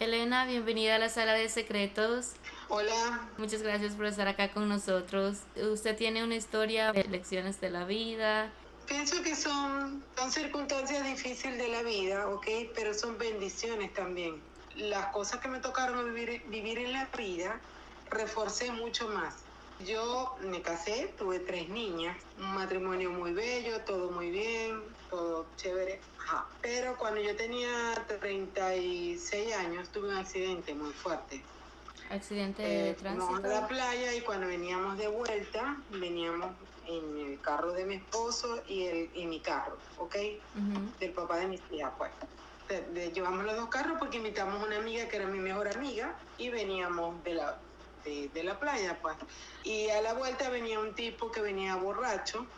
Elena, bienvenida a la sala de secretos. Hola. Muchas gracias por estar acá con nosotros. Usted tiene una historia de lecciones de la vida. Pienso que son, son circunstancias difíciles de la vida, ¿ok? Pero son bendiciones también. Las cosas que me tocaron vivir, vivir en la vida, reforcé mucho más. Yo me casé, tuve tres niñas, un matrimonio muy bello, todo muy bien, todo chévere. Ajá. Pero cuando yo tenía 36 años tuve un accidente muy fuerte. Accidente de Eh, tránsito. fuimos a la playa y cuando veníamos de vuelta, veníamos en el carro de mi esposo y, el, y mi carro, ¿ok? Del papá de mis hijas, pues. De- de- llevamos los dos carros porque invitamos a una amiga que era mi mejor amiga y veníamos de la, de, de la playa, pues. Y a la vuelta venía un tipo que venía borracho.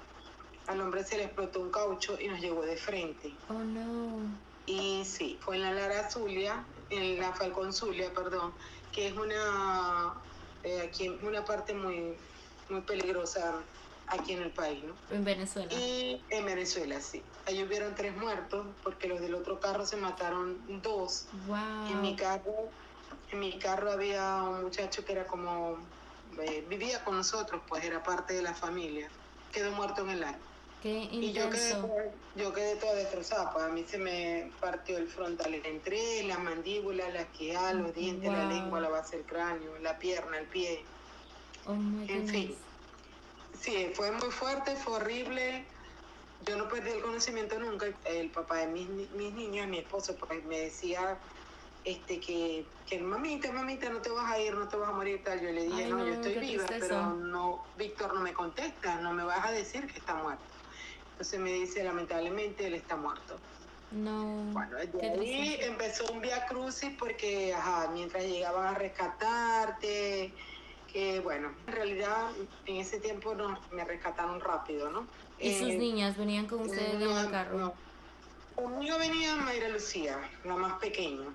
Al hombre se le explotó un caucho y nos llegó de frente. Oh no. Y sí, fue en la Lara Zulia, en la Falcón Zulia, perdón, que es una, eh, aquí, una parte muy, muy peligrosa aquí en el país, ¿no? En Venezuela. Y en Venezuela, sí. Ahí hubieron tres muertos porque los del otro carro se mataron dos. Wow. En mi carro, en mi carro había un muchacho que era como, eh, vivía con nosotros, pues era parte de la familia. Quedó muerto en el aire. Qué Y yo quedé, yo quedé toda destrozada, pues a mí se me partió el frontal en tres, la mandíbula, la esquina, los dientes, la lengua, la base del cráneo, la pierna, el pie. Oh En fin. Sí, fue muy fuerte, fue horrible. Yo no perdí el conocimiento nunca. El papá de mis, mis niños, mi esposo, pues me decía este que, que mamita, mamita, no te vas a ir, no te vas a morir tal. Yo le dije, Ay, no, no, yo estoy viva, pero no, Víctor no me contesta, no me vas a decir que está muerto. Entonces me dice, lamentablemente, él está muerto. No. Bueno, ahí empezó un via crucis porque, ajá, mientras llegaban a rescatarte, que bueno, en realidad en ese tiempo no, me rescataron rápido, ¿no? ¿Y sus Eh, niñas venían con ustedes en el carro? no. Conmigo venía Mayra Lucía, la más pequeña.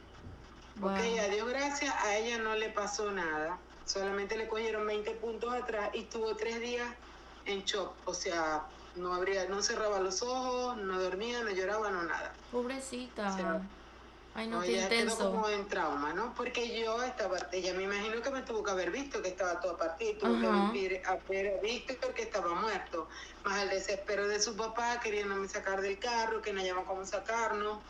Wow. Ok, a Dios gracias, a ella no le pasó nada. Solamente le cogieron 20 puntos atrás y estuvo tres días en shock. O sea, no abría, no cerraba los ojos, no dormía, no lloraba, no nada. Pobrecita. O sea, Ay, no, No, qué ella quedó como en trauma, ¿no? Porque yo estaba, ella me imagino que me tuvo que haber visto que estaba toda partida, y tuvo Ajá. que haber, visto que estaba muerto, más el desespero de su papá queriéndome sacar del carro, que no llaman cómo sacarnos,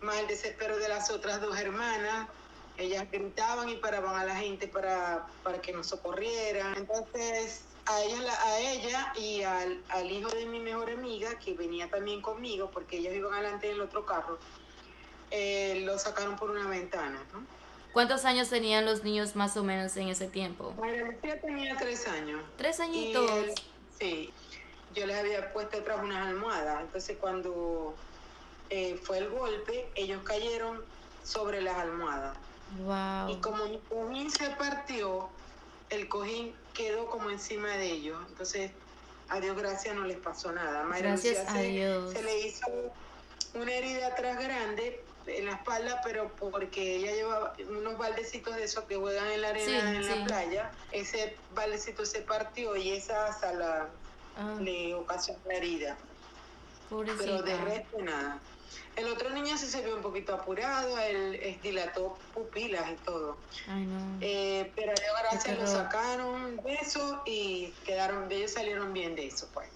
más el desespero de las otras dos hermanas, ellas gritaban y paraban a la gente para, para que nos socorrieran. Entonces, a ella, la- a ella y al, al hijo de mi mejor amiga, que venía también conmigo, porque ellos iban adelante en el otro carro, eh, lo sacaron por una ventana, ¿no? ¿Cuántos años tenían los niños más o menos en ese tiempo? María Lucía tenía tres años. Tres Y añitos. él- sí, yo les había puesto atrás unas almohadas. Entonces cuando eh, fue el golpe, ellos cayeron sobre las almohadas. Y Wow. como mi cojín se partió, el cojín quedó como encima de ellos. Entonces, a Dios gracias no les pasó nada. Mayra Gracias Lucía a se, Dios. se le hizo una herida atrás grande en la espalda, pero porque ella llevaba unos baldecitos de esos que juegan en la arena Sí, en sí. la playa, ese baldecito se partió y esa asa la, Ah, le ocasionó la herida. Pero de resto nada. El otro niño sí se vio un poquito apurado, él dilató pupilas y todo. Ay, no. Eh, pero gracias lo sacaron de eso y quedaron, ellos salieron bien de eso, pues.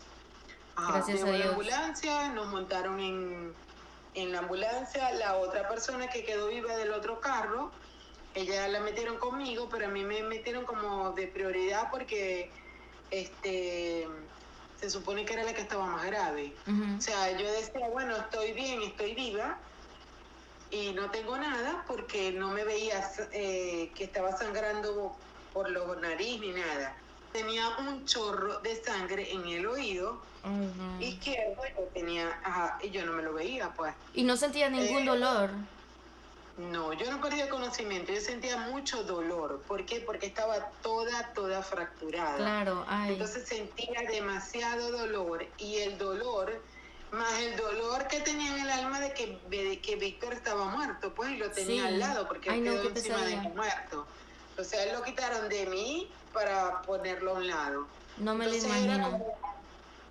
Ajá, Gracias a llegó la ambulancia, nos montaron en, en la ambulancia, la otra persona que quedó viva del otro carro, ella la metieron conmigo, pero a mí me metieron como de prioridad porque este se supone que era la que estaba más grave. O sea, yo decía, bueno, estoy bien, estoy viva y no tengo nada porque no me veía eh, que estaba sangrando por los nariz ni nada. Tenía un chorro de sangre en el oído izquierdo y yo tenía, ajá, y yo no me lo veía, pues. Y no sentía ningún Eh, dolor. No, yo no perdía conocimiento, yo sentía mucho dolor. ¿Por qué? Porque estaba toda, toda fracturada. Claro, ay. Entonces sentía demasiado dolor y el dolor Más el dolor que tenía en el alma de que, de que Víctor estaba muerto, pues, y lo tenía Sí. al lado, porque Ay, no, quedó encima de muerto. O sea, él lo quitaron de mí para ponerlo a un lado. No me lo Entonces era imagino. como,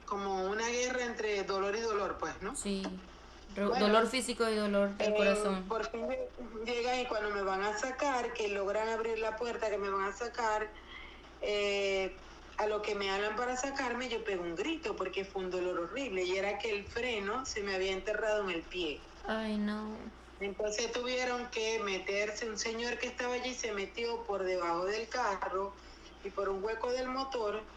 como una guerra entre dolor y dolor, pues, ¿no? Sí. Bueno, dolor físico y dolor del Eh, corazón. Por fin llegan y cuando me van a sacar, que logran abrir la puerta, que me van a sacar, eh, a lo que me hablan para sacarme, yo pego un grito porque fue un dolor horrible y era que el freno se me había enterrado en el pie. Ay, no. Entonces tuvieron que meterse, un señor que estaba allí se metió por debajo del carro y por un hueco del motor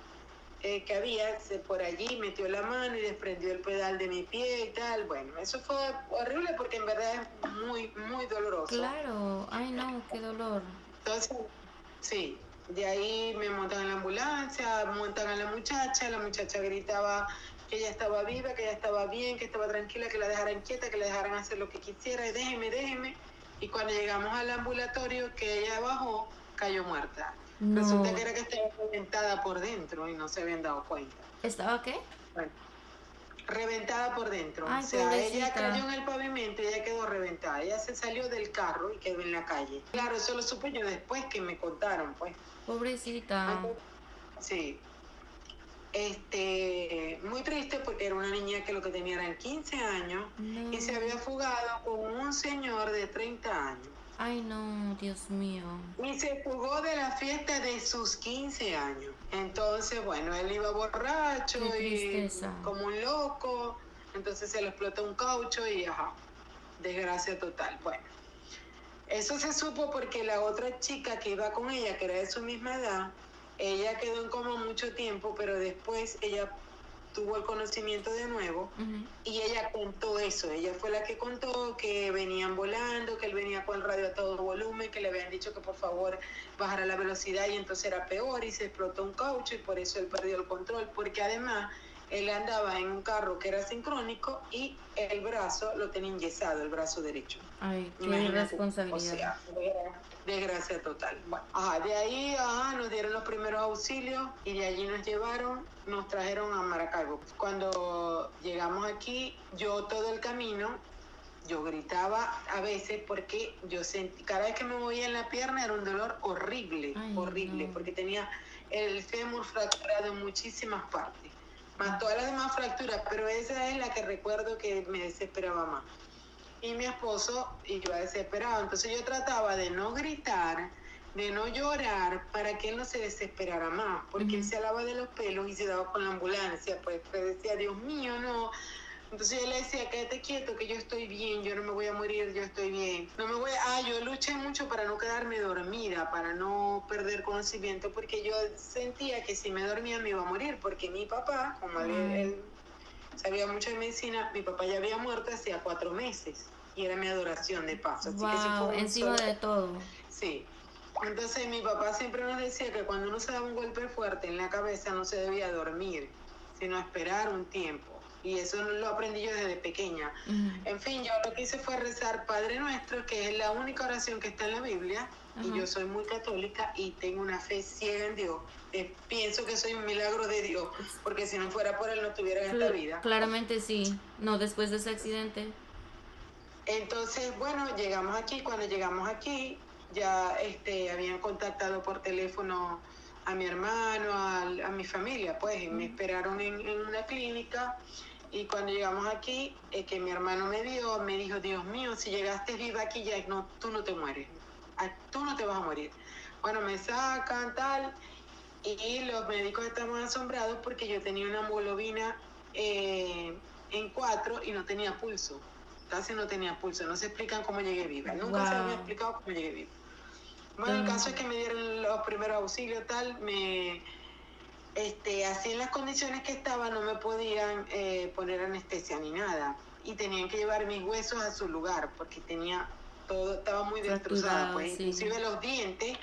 eh, que había, se, por allí metió la mano y desprendió el pedal de mi pie y tal. Bueno, eso fue horrible porque en verdad es muy, muy doloroso. Claro. Ay, no, qué dolor. Entonces, sí, de ahí me montan en la ambulancia, montan a la muchacha, la muchacha gritaba que ella estaba viva, que ella estaba bien, que estaba tranquila, que la dejaran quieta, que la dejaran hacer lo que quisiera, y déjeme, déjeme. Y cuando llegamos al ambulatorio, que ella bajó, cayó muerta. No. Resulta que era que estaba reventada por dentro y no se habían dado cuenta. ¿Estaba qué? Bueno, reventada por dentro. Ay, o sea, ella cayó en el pavimento y ella quedó reventada. Ella se salió del carro y quedó en la calle. Claro, eso lo supe yo después que me contaron, pues. Pobrecita. Sí. Este, muy triste porque era una niña que lo que tenía eran 15 años No. y se había fugado con un señor de 30 años. Ay, no, Dios mío. Y se fugó de la fiesta de sus 15 años. Entonces, bueno, él iba borracho y como un loco. Entonces se le explotó un caucho y ajá, desgracia total. Bueno, eso se supo porque la otra chica que iba con ella, que era de su misma edad, ella quedó en coma mucho tiempo, pero después ella tuvo el conocimiento de nuevo y ella contó eso, ella fue la que contó que venían volando, que él venía con el radio a todo volumen, que le habían dicho que por favor bajara la velocidad y entonces era peor y se explotó un caucho y por eso él perdió el control, porque además él andaba en un carro que era sincrónico y el brazo lo tenía enyesado, el brazo derecho. Ay, qué Imagínate, responsabilidad. O sea, desgra- desgracia total. Bueno, ajá, de ahí ajá, nos dieron los primeros auxilios y de allí nos llevaron, nos trajeron a Maracaibo. Cuando llegamos aquí, yo todo el camino, yo gritaba a veces porque yo sentí, cada vez que me movía en la pierna era un dolor horrible, Ay, horrible, no. porque tenía el fémur fracturado en muchísimas partes, más todas las demás fracturas, pero esa es la que recuerdo que me desesperaba más y mi esposo iba desesperado. Entonces yo trataba de no gritar, de no llorar, para que él no se desesperara más, porque él se alaba de los pelos y se daba con la ambulancia, pues, pues decía, Dios mío, no. Entonces yo le decía, quédate quieto, que yo estoy bien, yo no me voy a morir, yo estoy bien. No me voy a... Ah, yo luché mucho para no quedarme dormida, para no perder conocimiento, porque yo sentía que si me dormía me iba a morir, porque mi papá, como él, él sabía mucho de medicina, mi papá ya había muerto hacía cuatro meses y era mi adoración de paso. Así que eso Wow, fue un encima solo- de todo. Sí. Entonces mi papá siempre nos decía que cuando uno se daba un golpe fuerte en la cabeza no se debía dormir, sino esperar un tiempo. Y eso lo aprendí yo desde pequeña. En fin, yo lo que hice fue rezar Padre Nuestro, que es la única oración que está en la Biblia. Y yo soy muy católica y tengo una fe ciega en Dios. Eh, pienso que soy un milagro de Dios, porque si no fuera por Él no estuviera en esta Cl- vida. Claramente sí. No, después de ese accidente. Entonces, bueno, llegamos aquí. Cuando llegamos aquí, ya este, habían contactado por teléfono a mi hermano, a, mi familia, pues, y me esperaron en, en una clínica. Y cuando llegamos aquí, eh, que mi hermano me vio, me dijo, Dios mío, si llegaste viva aquí, ya no, tú no te mueres. Ah, Tú no te vas a morir. Bueno, me sacan, tal. Y los médicos estaban asombrados porque yo tenía una hemoglobina eh, en cuatro y no tenía pulso. Casi no tenía pulso. No se explican cómo llegué viva. Nunca se me Wow. ha explicado cómo llegué viva. Bueno, el Mm. caso es que me dieron los primeros auxilios, tal. Me, este, así en las condiciones que estaba, no me podían eh, poner anestesia ni nada. Y tenían que llevar mis huesos a su lugar porque tenía todo, estaba muy destrozada. Pues, sí. inclusive los dientes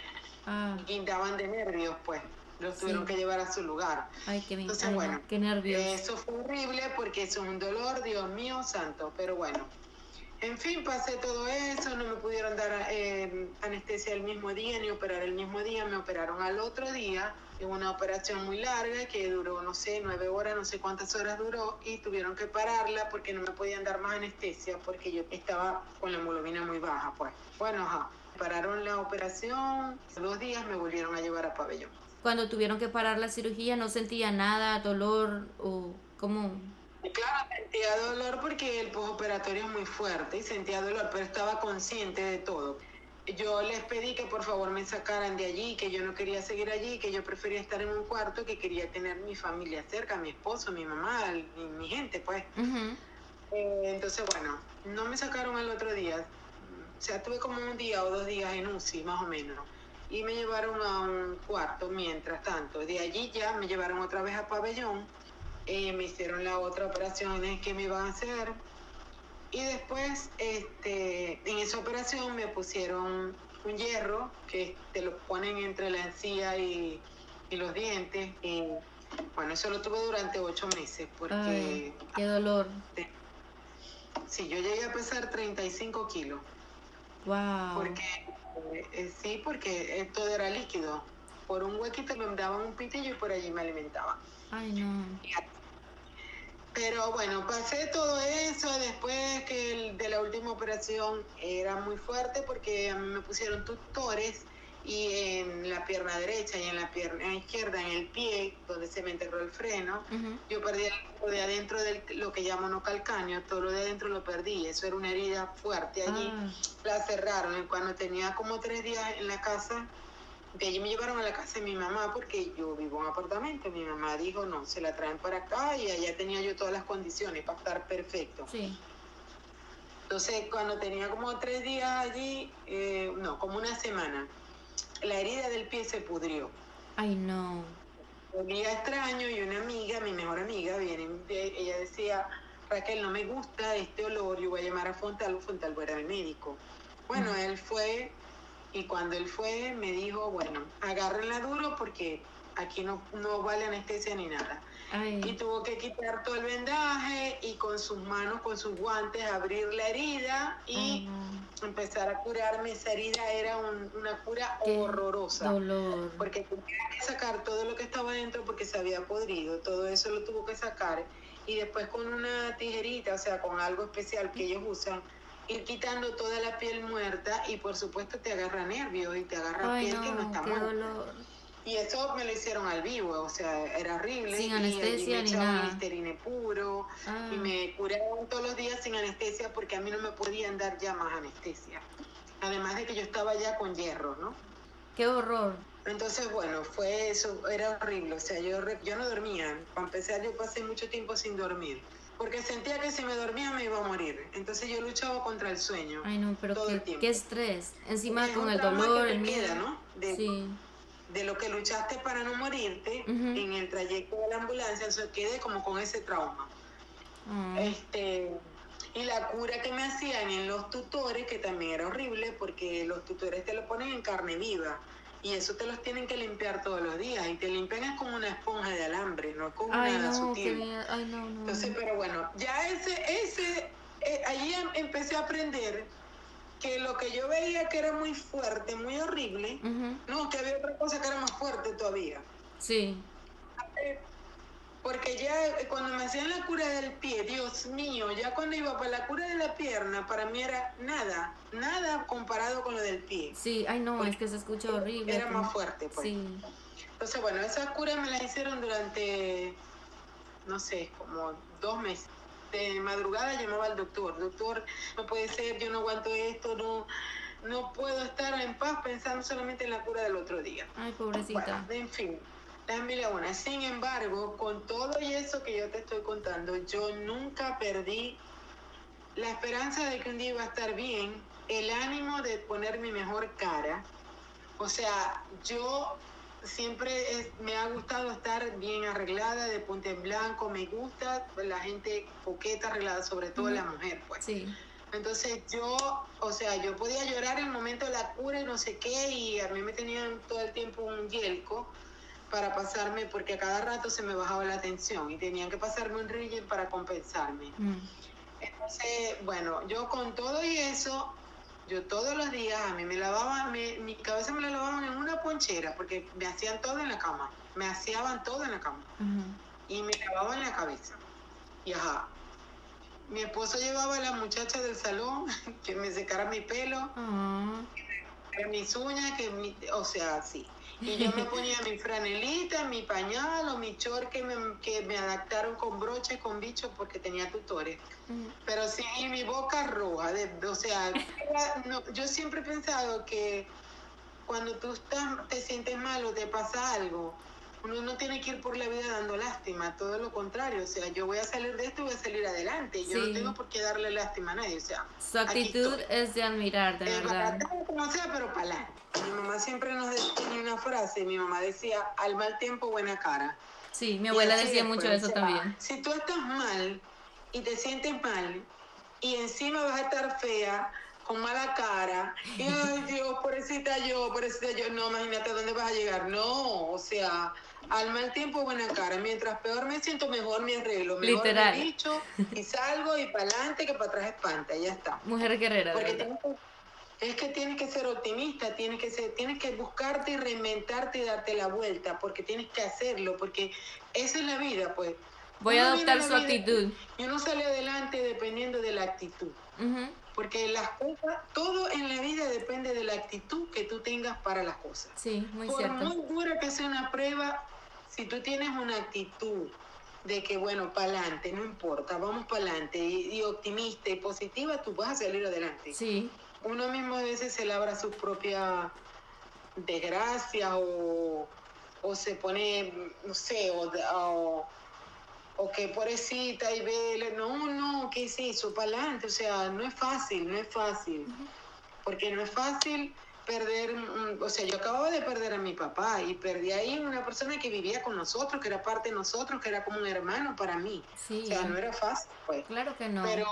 Ah, guindaban de nervios, pues. Los tuvieron que llevar a su lugar. ay, qué. Entonces, Ay, bueno, qué nervios. Eso fue horrible porque es un dolor, Dios mío santo, pero bueno. En fin, pasé todo eso, no me pudieron dar eh, anestesia el mismo día ni operar el mismo día, me operaron al otro día, en una operación muy larga que duró, no sé, nueve horas, no sé cuántas horas duró, y tuvieron que pararla porque no me podían dar más anestesia porque yo estaba con la hemoglobina muy baja, pues. Bueno, ajá, pararon la operación, dos días me volvieron a llevar a pabellón. Cuando tuvieron que parar la cirugía, ¿no sentía nada, dolor o cómo? Claro, sentía dolor porque el postoperatorio es muy fuerte y sentía dolor, pero estaba consciente de todo. Yo les pedí que por favor me sacaran de allí, que yo no quería seguir allí, que yo prefería estar en un cuarto, que quería tener mi familia cerca, mi esposo, mi mamá, mi, mi gente, pues. Eh, entonces, bueno, no me sacaron el otro día. O sea, tuve como un día o dos días en UCI, más o menos. Y me llevaron a un cuarto mientras tanto. De allí ya me llevaron otra vez a pabellón eh, me hicieron la otra operación que me iban a hacer. Y después, este, en esa operación me pusieron un hierro que te lo ponen entre la encía y, y los dientes. Y bueno, eso lo tuve durante ocho meses porque... qué dolor. Sí, yo llegué a pesar 35 kilos. Wow. Porque, eh, sí, porque todo era líquido. Por un huequito me daban un pitillo y por allí me alimentaban. Ay, no. Pero bueno, pasé todo eso después que el, de la última operación era muy fuerte porque me pusieron tutores y en la pierna derecha y en la pierna izquierda, en el pie, donde se me enterró el freno, yo perdí lo de adentro de lo que llamo calcáneo, todo lo de adentro lo perdí, eso era una herida fuerte allí, ah. la cerraron y cuando tenía como tres días en la casa, de allí me llevaron a la casa de mi mamá porque yo vivo en un apartamento. Mi mamá dijo, no, se la traen para acá y allá tenía yo todas las condiciones para estar perfecto. Sí. Entonces, cuando tenía como tres días allí, eh, no, como una semana, la herida del pie se pudrió. Ay, no. Un día extraño y una amiga, mi mejor amiga, viene, ella decía, Raquel, no me gusta este olor, yo voy a llamar a Fontal, Fontal era el médico. Bueno, él fue, y cuando él fue, me dijo, bueno, agárrenla duro porque aquí no, no vale anestesia ni nada. Y tuvo que quitar todo el vendaje y con sus manos, con sus guantes, abrir la herida y empezar a curarme. Esa herida era una cura horrorosa. Dolor. Porque tenía que sacar todo lo que estaba dentro porque se había podrido. Todo eso lo tuvo que sacar. Y después con una tijerita, o sea, con algo especial que ellos usan, ir quitando toda la piel muerta y por supuesto te agarra nervios y te agarra piel que no está muerta. Y eso me lo hicieron al vivo, o sea, era horrible. Sin anestesia y ni nada. listerine puro Ah. y me curaron todos los días sin anestesia porque a mí no me podían dar ya más anestesia. Además de que yo estaba ya con hierro, ¿no? Qué horror. Entonces, bueno, fue eso, era horrible. O sea, yo, yo no dormía. Para empezar, yo pasé mucho tiempo sin dormir. Porque sentía que si me dormía me iba a morir. Entonces yo luchaba contra el sueño. Ay, no, pero Todo qué, el tiempo. qué estrés. Encima Es con el dolor, el miedo. queda, ¿no? De, Sí. de lo que luchaste para no morirte en el trayecto de la ambulancia, eso quedé como con ese trauma. Ay, Este, y la cura que me hacían en los tutores, que también era horrible, porque los tutores te lo ponen en carne viva. Y eso te los tienen que limpiar todos los días. Y te limpian es como una esponja de alambre, no Ay, una no, sutil. qué miedo. Ay, no, no. Entonces, pero bueno, ya ese, ese, eh, allí em- empecé a aprender que lo que yo veía que era muy fuerte, muy horrible, no, que había otra cosa que era más fuerte todavía. Sí. Eh, Porque ya eh, cuando me hacían la cura del pie, Dios mío, ya cuando iba para la cura de la pierna, para mí era nada, nada comparado con lo del pie. Sí, ay, no, es que se escucha horrible. Era como- más fuerte, pues. Sí. Entonces, bueno, esas curas me las hicieron durante, no sé, como dos meses. De madrugada llamaba al doctor, doctor, no puede ser, yo no aguanto esto, no, no puedo estar en paz pensando solamente en la cura del otro día. Ay, pobrecita. Bueno, en fin, déjame la una. Sin embargo, con todo y eso que yo te estoy contando, yo nunca perdí la esperanza de que un día iba a estar bien, el ánimo de poner mi mejor cara. O sea, yo siempre es- me ha gustado estar bien arreglada, de punta en blanco, me gusta la gente coqueta, arreglada, sobre todo la mujer, pues. Sí. Entonces yo, o sea, yo podía llorar en el momento de la cura y no sé qué, y a mí me tenían todo el tiempo un yelco para pasarme, porque a cada rato se me bajaba la tensión y tenían que pasarme un regen para compensarme. Mm. Entonces, bueno, yo con todo y eso, yo todos los días a mí me lavaban, me- mi cabeza me la lavaban en una ponchera porque me hacían todo en la cama, me hacían todo en la cama y me lavaban la cabeza. Y ajá, mi esposo llevaba a la muchacha del salón que me secara mi pelo, Ah. que mis uñas, que mi, o sea, sí. Y yo me ponía mi franelita, mi pañal o mi short que me, que me adaptaron con broche, con bicho, porque tenía tutores. Ujú. Pero sí, y mi boca roja, de- o sea, era- no, yo siempre he pensado que cuando tú estás, te sientes mal o te pasa algo, uno no tiene que ir por la vida dando lástima, todo lo contrario, o sea, yo voy a salir de esto y voy a salir adelante, yo Sí. no tengo por qué darle lástima a nadie, o sea, Su actitud es de admirar, de Eh, verdad. para como sea, pero para adelante. Mi mamá siempre nos decía una frase, mi mamá decía, al mal tiempo buena cara. Sí, mi abuela decía es, mucho pues, eso o sea, también. Si tú estás mal y te sientes mal y encima vas a estar fea, con mala cara, y ay Dios, pobrecita yo, pobrecita yo, no, imagínate dónde vas a llegar. No, o sea, al mal tiempo buena cara. Mientras peor me siento, mejor me arreglo. Mejor Literal. me dicho y salgo y para adelante que para atrás espanta, ya está. Mujer guerrera, Porque verdad. tienes que- es que tienes que ser optimista, tienes que ser, tienes que buscarte y reinventarte y darte la vuelta, porque tienes que hacerlo, porque esa es la vida, pues. Voy a Uno adoptar su actitud. Y uno sale adelante dependiendo de la actitud, Ujú. Porque las cosas, todo en la vida depende de la actitud que tú tengas para las cosas. Sí, muy Por cierto. muy dura que sea una prueba, si tú tienes una actitud de que, bueno, para adelante, no importa, vamos para adelante, y, y optimista y positiva, tú vas a salir adelante Sí, uno mismo a veces se labra sus propias desgracias o, o se pone, no sé, o, o, o que pobrecita y vele, no, no, ¿qué se hizo? Para adelante, o sea, no es fácil, no es fácil, porque no es fácil perder, mm, o sea, yo acababa de perder a mi papá y perdí ahí una persona que vivía con nosotros, que era parte de nosotros, que era como un hermano para mí, sí. o sea, no era fácil, pues. Claro que no. Pero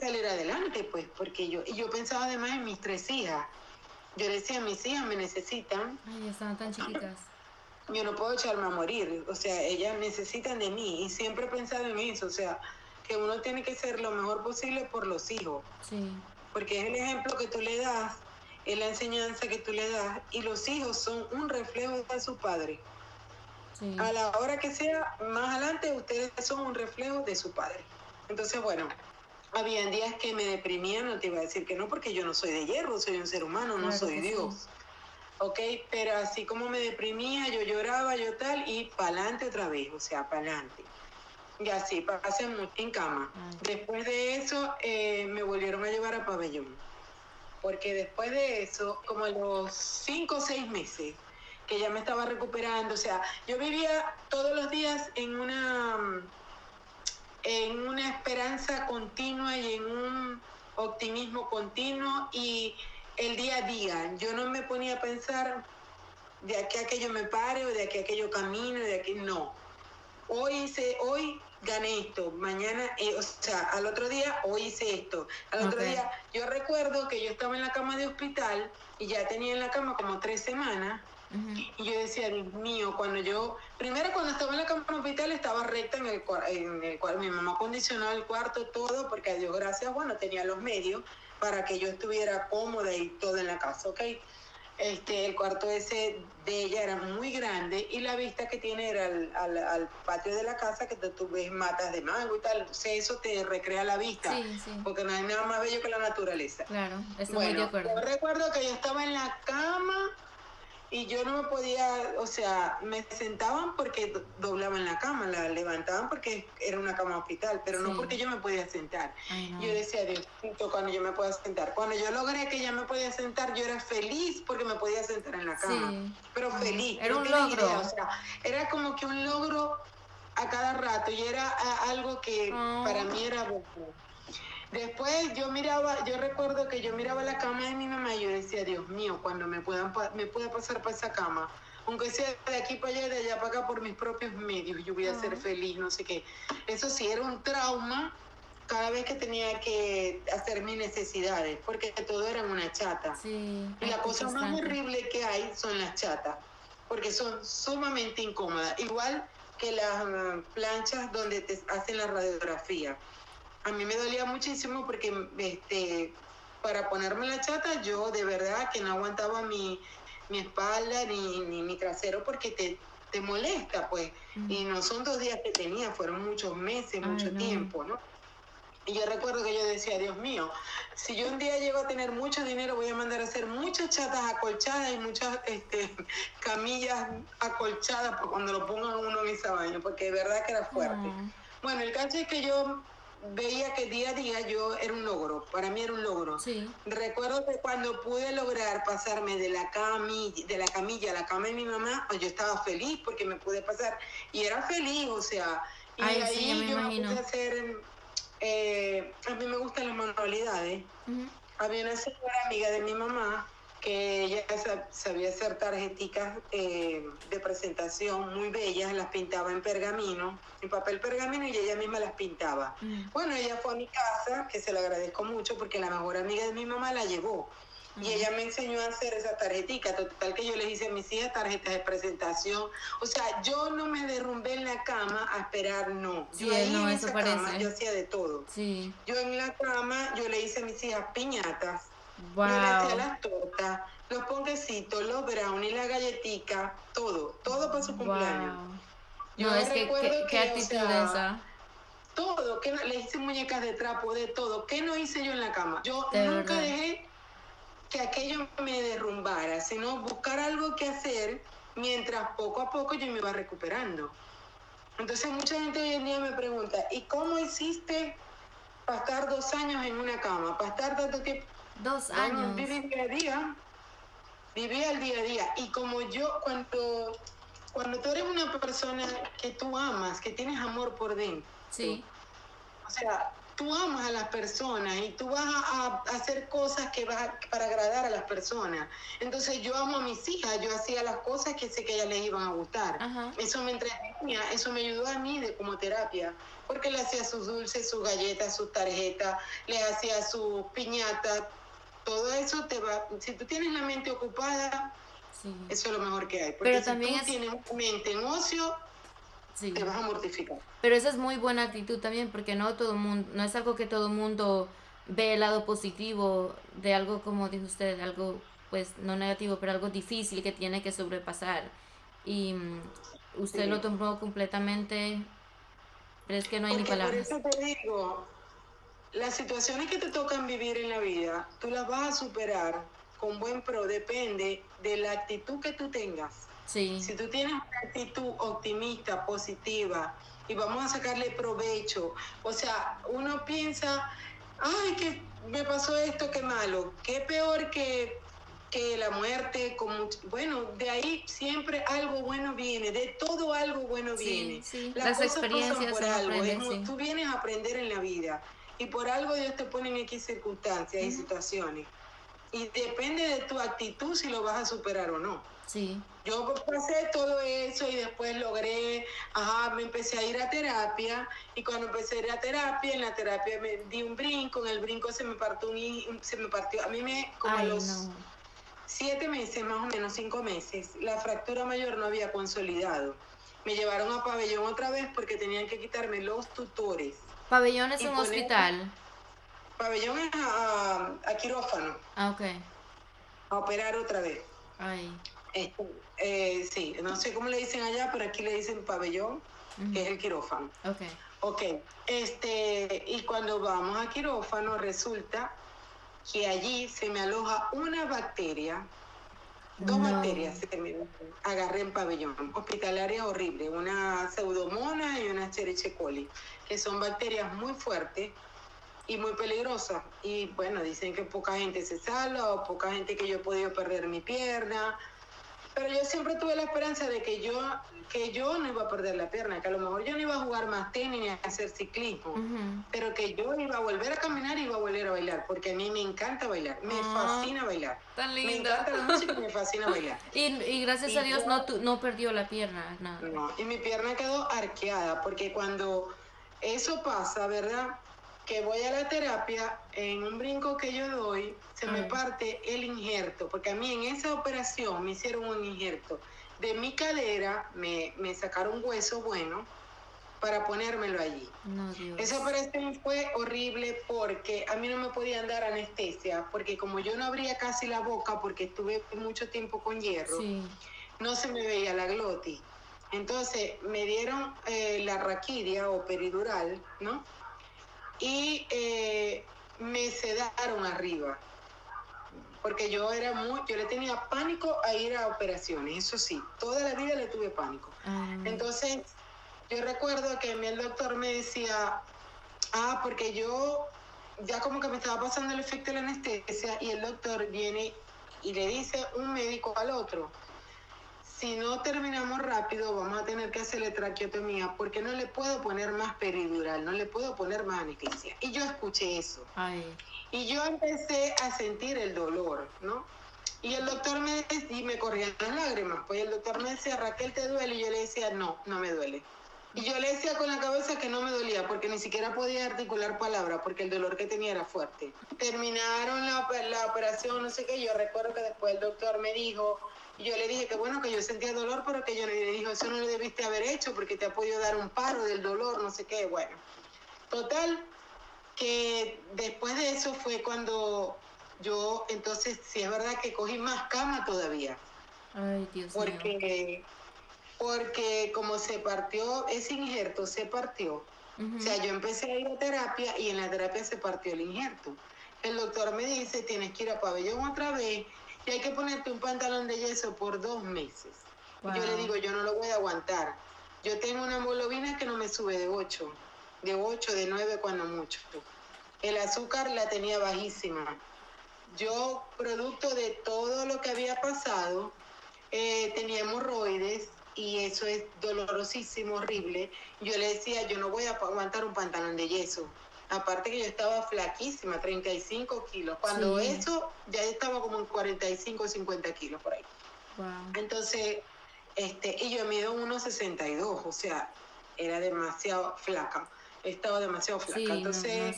salir adelante, pues, porque yo, y yo pensaba además en mis tres hijas. Yo decía, mis hijas me necesitan, Ay, estaban tan chiquitas. Yo no puedo echarme a morir, o sea, ellas necesitan de mí y siempre he pensado en eso, o sea, que uno tiene que ser lo mejor posible por los hijos, Sí, porque es el ejemplo que tú le das, es la enseñanza que tú le das y los hijos son un reflejo de su padre. sí. A la hora que sea, más adelante, ustedes son un reflejo de su padre. Entonces, bueno, habían días que me deprimía, no te iba a decir que no, porque yo no soy de hierro, soy un ser humano, no soy sí. Ok, pero así como me deprimía, yo lloraba, yo tal, y para adelante otra vez, o sea, para adelante. Y así, pasé mucho en cama. Ay. Después de eso, eh, me volvieron a llevar a pabellón. Porque después de eso, como a los cinco o seis meses, que ya me estaba recuperando, o sea, yo vivía todos los días en una, en una esperanza continua y en un optimismo continuo y el día a día. Yo no me ponía a pensar de aquí a que yo me pare o de aquí a que yo camino, de aquí no. Hoy hice, hoy gané esto, mañana, eh, o sea, al otro día, hoy hice esto, al otro día, yo recuerdo que yo estaba en la cama de hospital y ya tenía en la cama como tres semanas y yo decía, Dios mío, cuando yo, primero cuando estaba en la cama de hospital estaba recta en el cuarto, en el cual mi mamá acondicionaba el cuarto todo, porque a Dios gracias, bueno, tenía los medios para que yo estuviera cómoda y todo en la casa, ¿ok? Este, el cuarto ese de ella era muy grande y la vista que tiene era al, al- al patio de la casa que tú- tú ves matas de mango y tal, o sea, eso te recrea la vista, Sí, sí. porque no hay nada más bello que la naturaleza. Claro, estoy muy de Bueno, acuerdo. yo recuerdo que yo estaba en la cama y yo no me podía, o sea, me sentaban porque do- doblaban la cama, la levantaban porque era una cama hospital, pero no porque yo me podía sentar. Ay, no. Yo decía, Diosito, cuando yo me pueda sentar. Cuando yo logré que ya me podía sentar, yo era feliz porque me podía sentar en la cama. Sí. Pero feliz. era no un logro. idea, o sea, era como que un logro a cada rato y era algo que Ah. para mí era bueno. Después yo miraba, yo recuerdo que yo miraba la cama de mi mamá y yo decía, Dios mío, cuando me puedan me pueda pasar para esa cama, aunque sea de aquí para allá y de allá para acá por mis propios medios, yo voy a ser Ah. feliz, no sé qué. Eso sí era un trauma cada vez que tenía que hacer mis necesidades, porque todo era en una chata. Sí. Y la cosa más horrible que hay son las chatas, porque son sumamente incómodas, igual que las mm, planchas donde te hacen la radiografía. A mí me dolía muchísimo porque este, para ponerme la chata yo de verdad que no aguantaba mi, mi espalda ni, ni mi trasero porque te, te molesta, pues. Y no son dos días que tenía, fueron muchos meses, mucho tiempo, ¿no? Y yo recuerdo que yo decía, Dios mío, si yo un día llego a tener mucho dinero, voy a mandar a hacer muchas chatas acolchadas y muchas este, camillas acolchadas para cuando lo pongan uno en esa baño, porque de verdad que era fuerte. Bueno, el caso es que yo veía que día a día yo era un logro, para mí era un logro. Sí. Recuerdo que cuando pude lograr pasarme de la camilla, de la camilla a la cama de mi mamá, pues yo estaba feliz porque me pude pasar y era feliz, o sea, y Ay, ahí sí, me yo imagino. pude hacer, eh, a mí me gustan las manualidades. Había una señora amiga de mi mamá que ella sa- sabía hacer tarjeticas eh, de presentación muy bellas, las pintaba en pergamino, en papel pergamino y ella misma las pintaba. Mm. Bueno, ella fue a mi casa, que se lo agradezco mucho porque la mejor amiga de mi mamá la llevó. Y ella me enseñó a hacer esa tarjetica, total que yo les hice a mis hijas tarjetas de presentación. O sea, yo no me derrumbé en la cama a esperar, no. Sí, yo ahí no, en eso esa cama, yo hacía de todo. Sí. Yo en la cama, yo le hice a mis hijas piñatas, yo le hacía Wow. las tortas, los ponquecitos, los brownies, la galletica, todo, todo para su cumpleaños. Wow. Yo No, es que, recuerdo qué, o actitud sea, esa. Todo, que le hice muñecas de trapo, de todo. ¿Qué no hice yo en la cama? Yo De nunca verdad. dejé que aquello me derrumbara, sino buscar algo que hacer mientras poco a poco yo me iba recuperando. Entonces mucha gente hoy en día me pregunta, ¿y cómo hiciste para estar dos años en una cama? Para estar tanto tiempo... Dos Bueno, años. viví día a día, viví al día a día. Y como yo, cuando, cuando tú eres una persona que tú amas, que tienes amor por dentro, Sí. o sea, tú amas a las personas y tú vas a, a hacer cosas que vas a- para agradar a las personas. Entonces yo amo a mis hijas, yo hacía las cosas que sé que a ellas les iban a gustar. Ajá. Eso me entretenía, eso me ayudó a mí de, como terapia, porque le hacía sus dulces, sus galletas, sus tarjetas, le hacía sus piñatas, todo eso te va, si tú tienes la mente ocupada, Sí. eso es lo mejor que hay. Porque Pero si también tú es- tienes mente en ocio, Sí. te vas a mortificar. Pero esa es muy buena actitud también, porque no todo mundo, no es algo que todo mundo ve el lado positivo de algo como dijo usted, algo pues no negativo, pero algo difícil que tiene que sobrepasar. Y mm, usted Sí. lo tomó completamente, pero es que no hay ni Porque por palabras. eso te digo, las situaciones que te tocan vivir en la vida, tú las vas a superar con buen pro, depende de la actitud que tú tengas. Sí, Si tú tienes una actitud optimista, positiva, y vamos a sacarle provecho, o sea, uno piensa, ay, que me pasó esto, qué malo, qué peor que, que la muerte, con bueno, de ahí siempre algo bueno viene, de todo algo bueno viene. sí, Las las cosas pasan experiencias por uno algo, aprende, tú vienes a aprender en la vida, y por algo Dios te pone en X circunstancias y situaciones. Y depende de tu actitud si lo vas a superar o no. sí, Yo pasé todo eso y después logré, ajá, me empecé a ir a terapia y cuando empecé a ir a terapia, en la terapia me di un brinco, en el brinco se me partió un, se me partió, a mí me, como a los no, siete meses, más o menos cinco meses, la fractura mayor no había consolidado. Me llevaron a pabellón otra vez porque tenían que quitarme los tutores. Pabellón es un poner- hospital, Pabellón es a, a quirófano, ah ok, a operar otra vez. ay, Este, eh, sí, no sé cómo le dicen allá, pero aquí le dicen pabellón, que es el quirófano. ok, Ok, este, y cuando vamos a quirófano resulta que allí se me aloja una bacteria, dos No. bacterias se me agarré en pabellón, hospitalaria horrible, una pseudomonas y una Escherichia coli, que son bacterias muy fuertes y muy peligrosas. Y bueno, dicen que poca gente se salva o poca gente que yo he podido perder mi pierna. Pero yo siempre tuve la esperanza de que yo, que yo no iba a perder la pierna, que a lo mejor yo no iba a jugar más tenis ni a hacer ciclismo, pero que yo iba a volver a caminar y iba a volver a bailar, porque a mí me encanta bailar, me Ah. fascina bailar. tan Me encanta la música y me fascina bailar. Y, y gracias Y a Dios yo- no, tu- no perdió la pierna, nada. No, y mi pierna quedó arqueada, porque cuando eso pasa, ¿verdad? Que voy a la terapia, en un brinco que yo doy, se me parte el injerto, porque a mí en esa operación me hicieron un injerto. De mi cadera me, me sacaron hueso bueno para ponérmelo allí. Esa operación fue horrible porque a mí no me podían dar anestesia, porque como yo no abría casi la boca porque estuve mucho tiempo con hierro, no se me veía la glotis. Entonces me dieron eh, la raquidia o peridural, ¿no? Y eh, me sedaron arriba porque yo era muy, yo le tenía pánico a ir a operaciones, eso sí, toda la vida le tuve pánico. Ah. Entonces, yo recuerdo que el doctor me decía, ah, porque yo ya como que me estaba pasando el efecto de la anestesia y el doctor viene y le dice un médico al otro, si no terminamos rápido vamos a tener que hacerle traqueotomía porque no le puedo poner más peridural, no le puedo poner más anestesia. Y yo escuché eso. Y yo empecé a sentir el dolor, ¿no? Y el doctor me y me corrían las lágrimas, pues el doctor me decía, Raquel, ¿te duele? Y yo le decía, no, no me duele. Y yo le decía con la cabeza que no me dolía, porque ni siquiera podía articular palabras, porque el dolor que tenía era fuerte. Terminaron la, la operación, no sé qué, yo recuerdo que después el doctor me dijo, y yo le dije que bueno, que yo sentía dolor, pero que yo le dije, eso no lo debiste haber hecho, porque te ha podido dar un paro del dolor, no sé qué, bueno. Total, que después de eso fue cuando yo, entonces, sí es verdad que cogí más cama todavía. Ay, Dios porque, Porque como se partió, ese injerto se partió. O sea, yo empecé a ir a terapia y en la terapia se partió el injerto. El doctor me dice, tienes que ir a pabellón otra vez y hay que ponerte un pantalón de yeso por dos meses. Yo le digo, yo no lo voy a aguantar. Yo tengo una hemoglobina que no me sube de 8 de 8, de 9 cuando mucho. El azúcar la tenía bajísima. Yo, producto de todo lo que había pasado, eh, tenía hemorroides y eso es dolorosísimo, horrible. Yo le decía, yo no voy a aguantar un pantalón de yeso. Aparte que yo estaba flaquísima, 35 kilos. Cuando eso, ya estaba como en 45, 50 kilos por ahí. Entonces, este, y yo mido 1,62, o sea, era demasiado flaca estaba demasiado flaca. Entonces,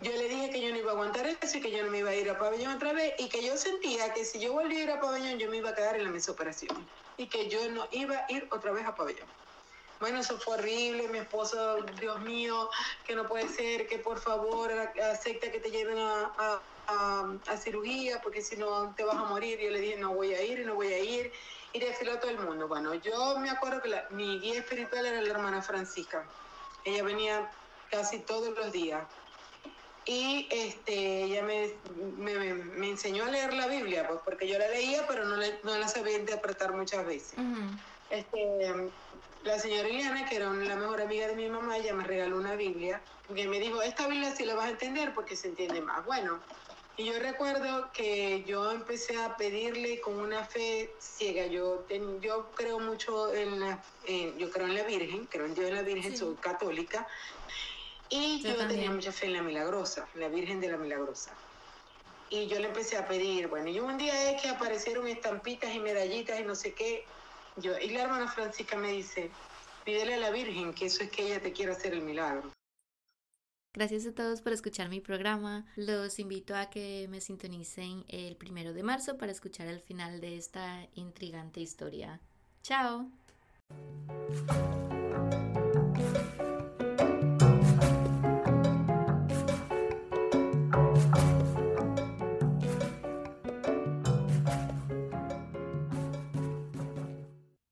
yo le dije que yo no iba a aguantar eso y que yo no me iba a ir a pabellón otra vez y que yo sentía que si yo volvía a ir a pabellón yo me iba a quedar en la mesoperación y que yo no iba a ir otra vez a pabellón. Bueno, eso fue horrible, mi esposo, Dios mío, que no puede ser, que por favor acepta que te lleven a, a, cirugía porque si no te vas a morir. Y yo le dije, no voy a ir, no voy a ir. Y desfiló todo el mundo. Bueno, yo me acuerdo que mi guía espiritual era la hermana Francisca ella venía casi todos los días. Y este, ella me, me, enseñó a leer la Biblia, pues porque yo la leía, pero no, no la sabía interpretar muchas veces. este, la señora Iliana, que era la mejor amiga de mi mamá, ella me regaló una Biblia, que me dijo, esta Biblia sí la vas a entender porque se entiende más. Bueno, y yo recuerdo que yo empecé a pedirle con una fe ciega. Yo, yo creo mucho en la, yo creo en la Virgen, creo en Dios en la Virgen, soy católica. Y yo, tenía mucha fe en la Milagrosa, la Virgen de la Milagrosa. Y yo le empecé a pedir, bueno, y un día es que aparecieron estampitas y medallitas y no sé qué. Y la hermana Francisca me dice, pídele a la Virgen que eso es que ella te quiere hacer el milagro. Gracias a todos por escuchar mi programa. Los invito a que me sintonicen el primero de marzo para escuchar el final de esta intrigante historia. ¡Chao!